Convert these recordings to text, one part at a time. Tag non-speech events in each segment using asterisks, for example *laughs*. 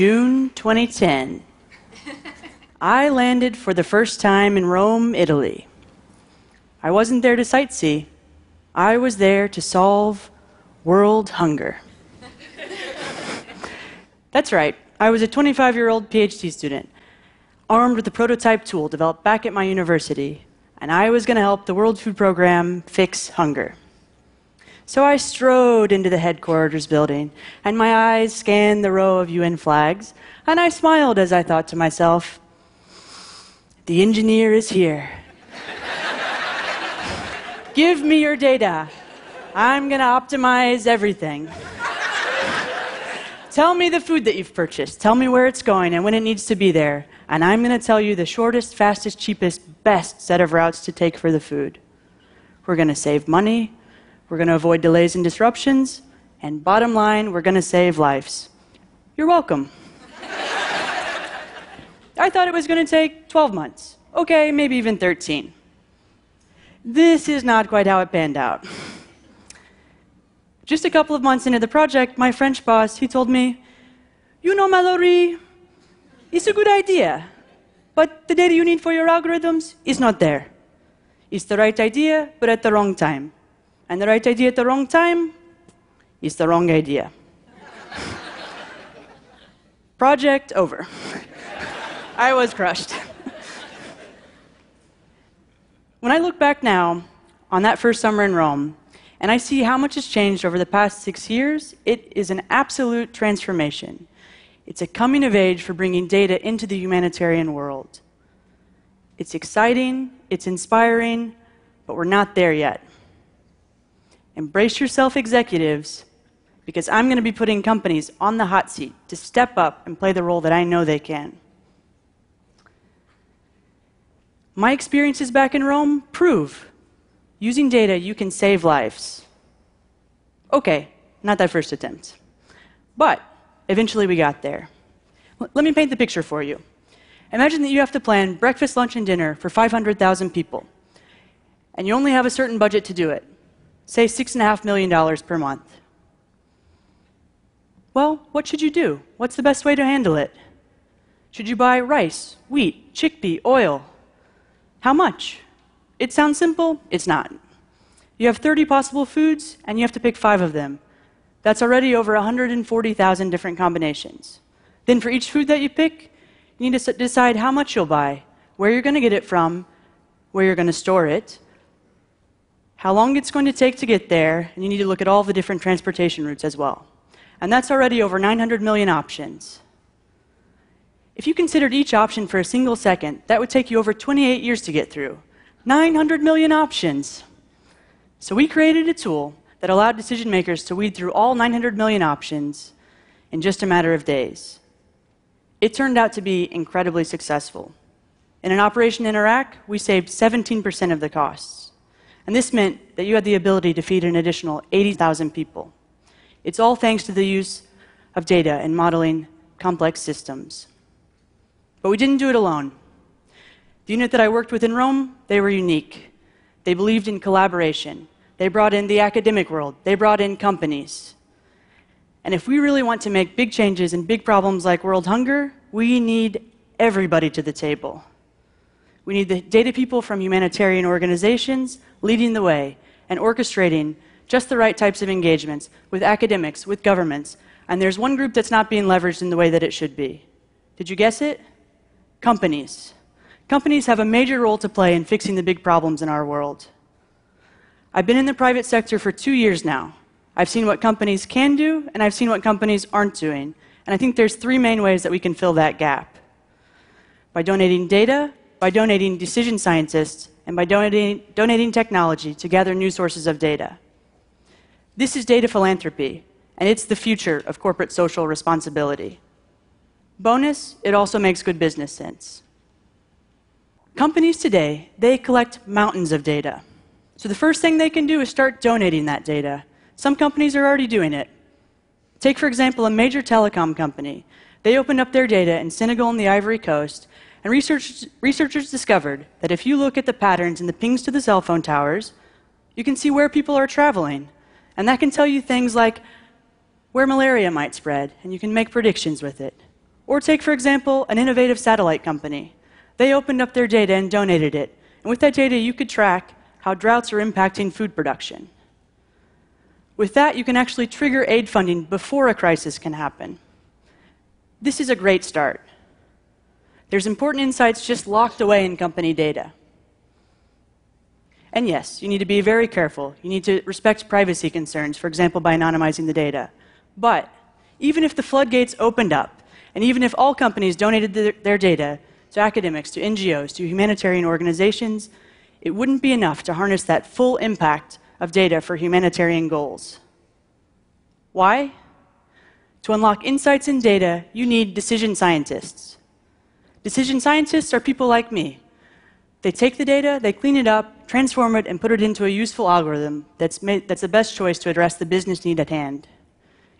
June 2010. *laughs* I landed for the first time in Rome, Italy. I wasn't there to sightsee, I was there to solve world hunger. *laughs* That's right, I was a 25 year old PhD student, armed with a prototype tool developed back at my university, and I was going to help the World Food Program fix hunger. So I strode into the headquarters building, and my eyes scanned the row of UN flags, and I smiled as I thought to myself, the engineer is here. Give me your data. I'm going to optimize everything. tell me the food that you've purchased. Tell me where it's going and when it needs to be there. And I'm going to tell you the shortest, fastest, cheapest, best set of routes to take for the food. We're going to save money. We're going to avoid delays and disruptions. And bottom line, we're going to save lives. You're welcome. *laughs* I thought it was going to take 12 months. Okay, maybe even 13. This is not quite how it panned out. Just a couple of months into the project, my French boss, he told me, "You know, Mallory, it's a good idea, but the data you need for your algorithms is not there. It's the right idea, but at the wrong time. And the right idea at the wrong time is the wrong idea. *laughs* Project over. *laughs* I was crushed. *laughs* when I look back now on that first summer in Rome, and I see how much has changed over the past six years, it is an absolute transformation. It's a coming of age for bringing data into the humanitarian world. It's exciting, it's inspiring, but we're not there yet. Embrace yourself, executives, because I'm going to be putting companies on the hot seat to step up and play the role that I know they can. My experiences back in Rome prove using data, you can save lives. Okay, not that first attempt. But eventually we got there. Let me paint the picture for you. Imagine that you have to plan breakfast, lunch, and dinner for 500,000 people, and you only have a certain budget to do it say $6.5 million per month. Well, what should you do? What's the best way to handle it? Should you buy rice, wheat, chickpea, oil? How much? It sounds simple, it's not. You have 30 possible foods, and you have to pick five of them. That's already over 140,000 different combinations. Then, for each food that you pick, you need to decide how much you'll buy, where you're going to get it from, where you're going to store it, how long it's going to take to get there, and you need to look at all the different transportation routes as well. And that's already over 900 million options. If you considered each option for a single second, that would take you over 28 years to get through. 900 million options. So we created a tool that allowed decision makers to weed through all 900 million options in just a matter of days. It turned out to be incredibly successful. In an operation in Iraq, we saved 17% of the costs. And this meant that you had the ability to feed an additional 80,000 people. It's all thanks to the use of data and modeling complex systems. But we didn't do it alone. The unit that I worked with in Rome, they were unique. They believed in collaboration. They brought in the academic world. They brought in companies. And if we really want to make big changes in big problems like world hunger, we need everybody to the table. We need the data people from humanitarian organizations leading the way and orchestrating just the right types of engagements with academics, with governments. And there's one group that's not being leveraged in the way that it should be. Did you guess it? Companies. Companies have a major role to play in fixing the big problems in our world. I've been in the private sector for two years now. I've seen what companies can do, and I've seen what companies aren't doing. And I think there's three main ways that we can fill that gap by donating data, by donating decision scientists and by donating, donating technology to gather new sources of data. This is data philanthropy, and it's the future of corporate social responsibility. Bonus, it also makes good business sense. Companies today, they collect mountains of data. So the first thing they can do is start donating that data. Some companies are already doing it. Take, for example, a major telecom company. They opened up their data in Senegal and the Ivory Coast and research, researchers discovered that if you look at the patterns in the pings to the cell phone towers, you can see where people are traveling. And that can tell you things like where malaria might spread, and you can make predictions with it. Or take, for example, an innovative satellite company. They opened up their data and donated it. And with that data, you could track how droughts are impacting food production. With that, you can actually trigger aid funding before a crisis can happen. This is a great start. There's important insights just locked away in company data. And yes, you need to be very careful. You need to respect privacy concerns, for example, by anonymizing the data. But even if the floodgates opened up, and even if all companies donated their, their data to academics, to NGOs, to humanitarian organizations, it wouldn't be enough to harness that full impact of data for humanitarian goals. Why? To unlock insights in data, you need decision scientists. Decision scientists are people like me. They take the data, they clean it up, transform it, and put it into a useful algorithm that's, made, that's the best choice to address the business need at hand.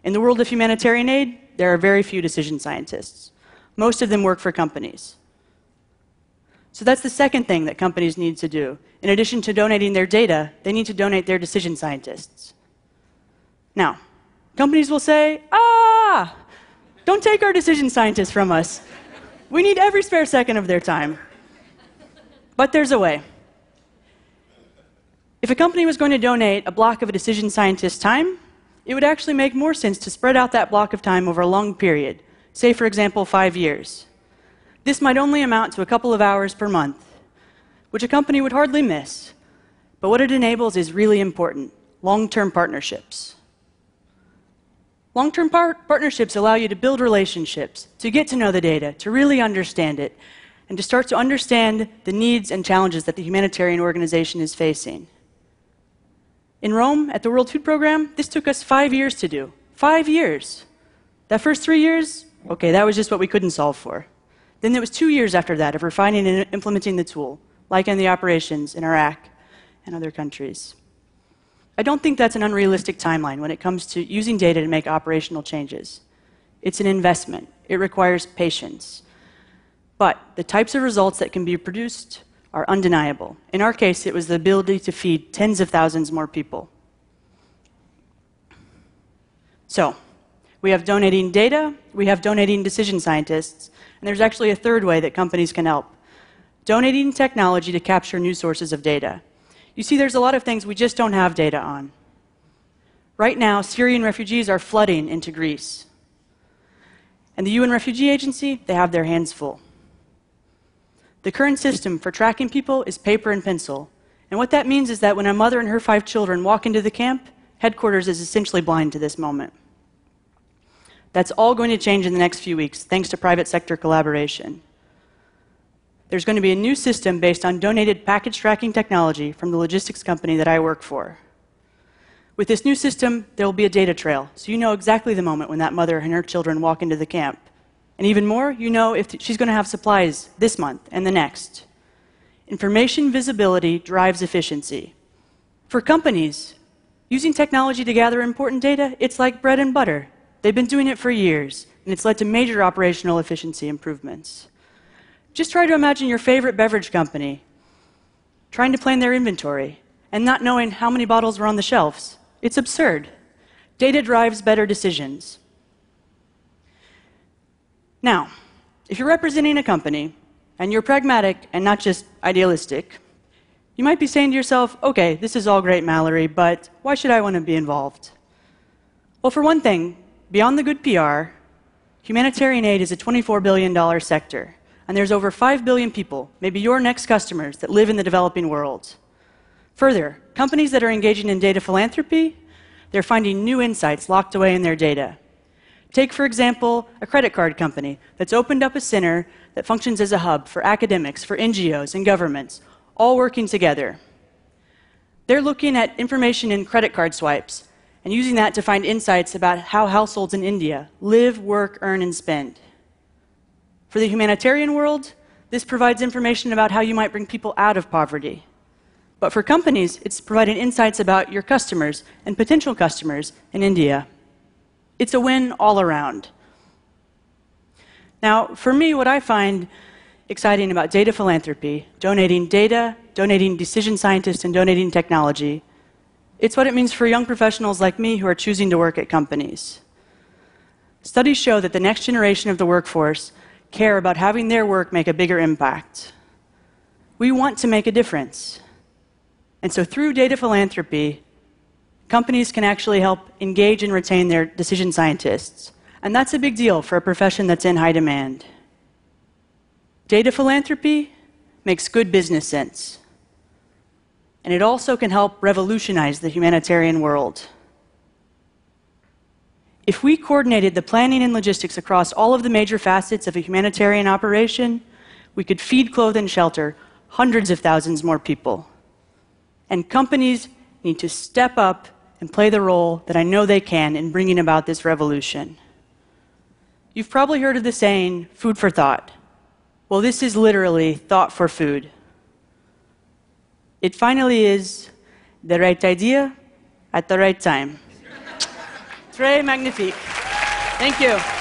In the world of humanitarian aid, there are very few decision scientists. Most of them work for companies. So that's the second thing that companies need to do. In addition to donating their data, they need to donate their decision scientists. Now, companies will say, ah, don't take our decision scientists from us. We need every spare second of their time. But there's a way. If a company was going to donate a block of a decision scientist's time, it would actually make more sense to spread out that block of time over a long period, say, for example, five years. This might only amount to a couple of hours per month, which a company would hardly miss. But what it enables is really important long term partnerships. Long term par- partnerships allow you to build relationships, to get to know the data, to really understand it, and to start to understand the needs and challenges that the humanitarian organization is facing. In Rome, at the World Food Program, this took us five years to do. Five years. That first three years, okay, that was just what we couldn't solve for. Then it was two years after that of refining and implementing the tool, like in the operations in Iraq and other countries. I don't think that's an unrealistic timeline when it comes to using data to make operational changes. It's an investment, it requires patience. But the types of results that can be produced are undeniable. In our case, it was the ability to feed tens of thousands more people. So, we have donating data, we have donating decision scientists, and there's actually a third way that companies can help donating technology to capture new sources of data. You see, there's a lot of things we just don't have data on. Right now, Syrian refugees are flooding into Greece. And the UN Refugee Agency, they have their hands full. The current system for tracking people is paper and pencil. And what that means is that when a mother and her five children walk into the camp, headquarters is essentially blind to this moment. That's all going to change in the next few weeks, thanks to private sector collaboration. There's going to be a new system based on donated package tracking technology from the logistics company that I work for. With this new system, there will be a data trail, so you know exactly the moment when that mother and her children walk into the camp. And even more, you know if she's going to have supplies this month and the next. Information visibility drives efficiency. For companies, using technology to gather important data, it's like bread and butter. They've been doing it for years, and it's led to major operational efficiency improvements. Just try to imagine your favorite beverage company trying to plan their inventory and not knowing how many bottles were on the shelves. It's absurd. Data drives better decisions. Now, if you're representing a company and you're pragmatic and not just idealistic, you might be saying to yourself, okay, this is all great, Mallory, but why should I want to be involved? Well, for one thing, Beyond the good PR, humanitarian aid is a $24 billion sector, and there's over 5 billion people, maybe your next customers, that live in the developing world. Further, companies that are engaging in data philanthropy, they're finding new insights locked away in their data. Take, for example, a credit card company that's opened up a center that functions as a hub for academics, for NGOs, and governments, all working together. They're looking at information in credit card swipes and using that to find insights about how households in India live, work, earn, and spend. For the humanitarian world, this provides information about how you might bring people out of poverty. But for companies, it's providing insights about your customers and potential customers in India. It's a win all around. Now, for me, what I find exciting about data philanthropy, donating data, donating decision scientists, and donating technology, it's what it means for young professionals like me who are choosing to work at companies. Studies show that the next generation of the workforce care about having their work make a bigger impact. We want to make a difference. And so, through data philanthropy, companies can actually help engage and retain their decision scientists. And that's a big deal for a profession that's in high demand. Data philanthropy makes good business sense. And it also can help revolutionize the humanitarian world. If we coordinated the planning and logistics across all of the major facets of a humanitarian operation, we could feed, clothe, and shelter hundreds of thousands more people. And companies need to step up and play the role that I know they can in bringing about this revolution. You've probably heard of the saying, food for thought. Well, this is literally thought for food. It finally is the right idea at the right time. Très magnifique. Thank you.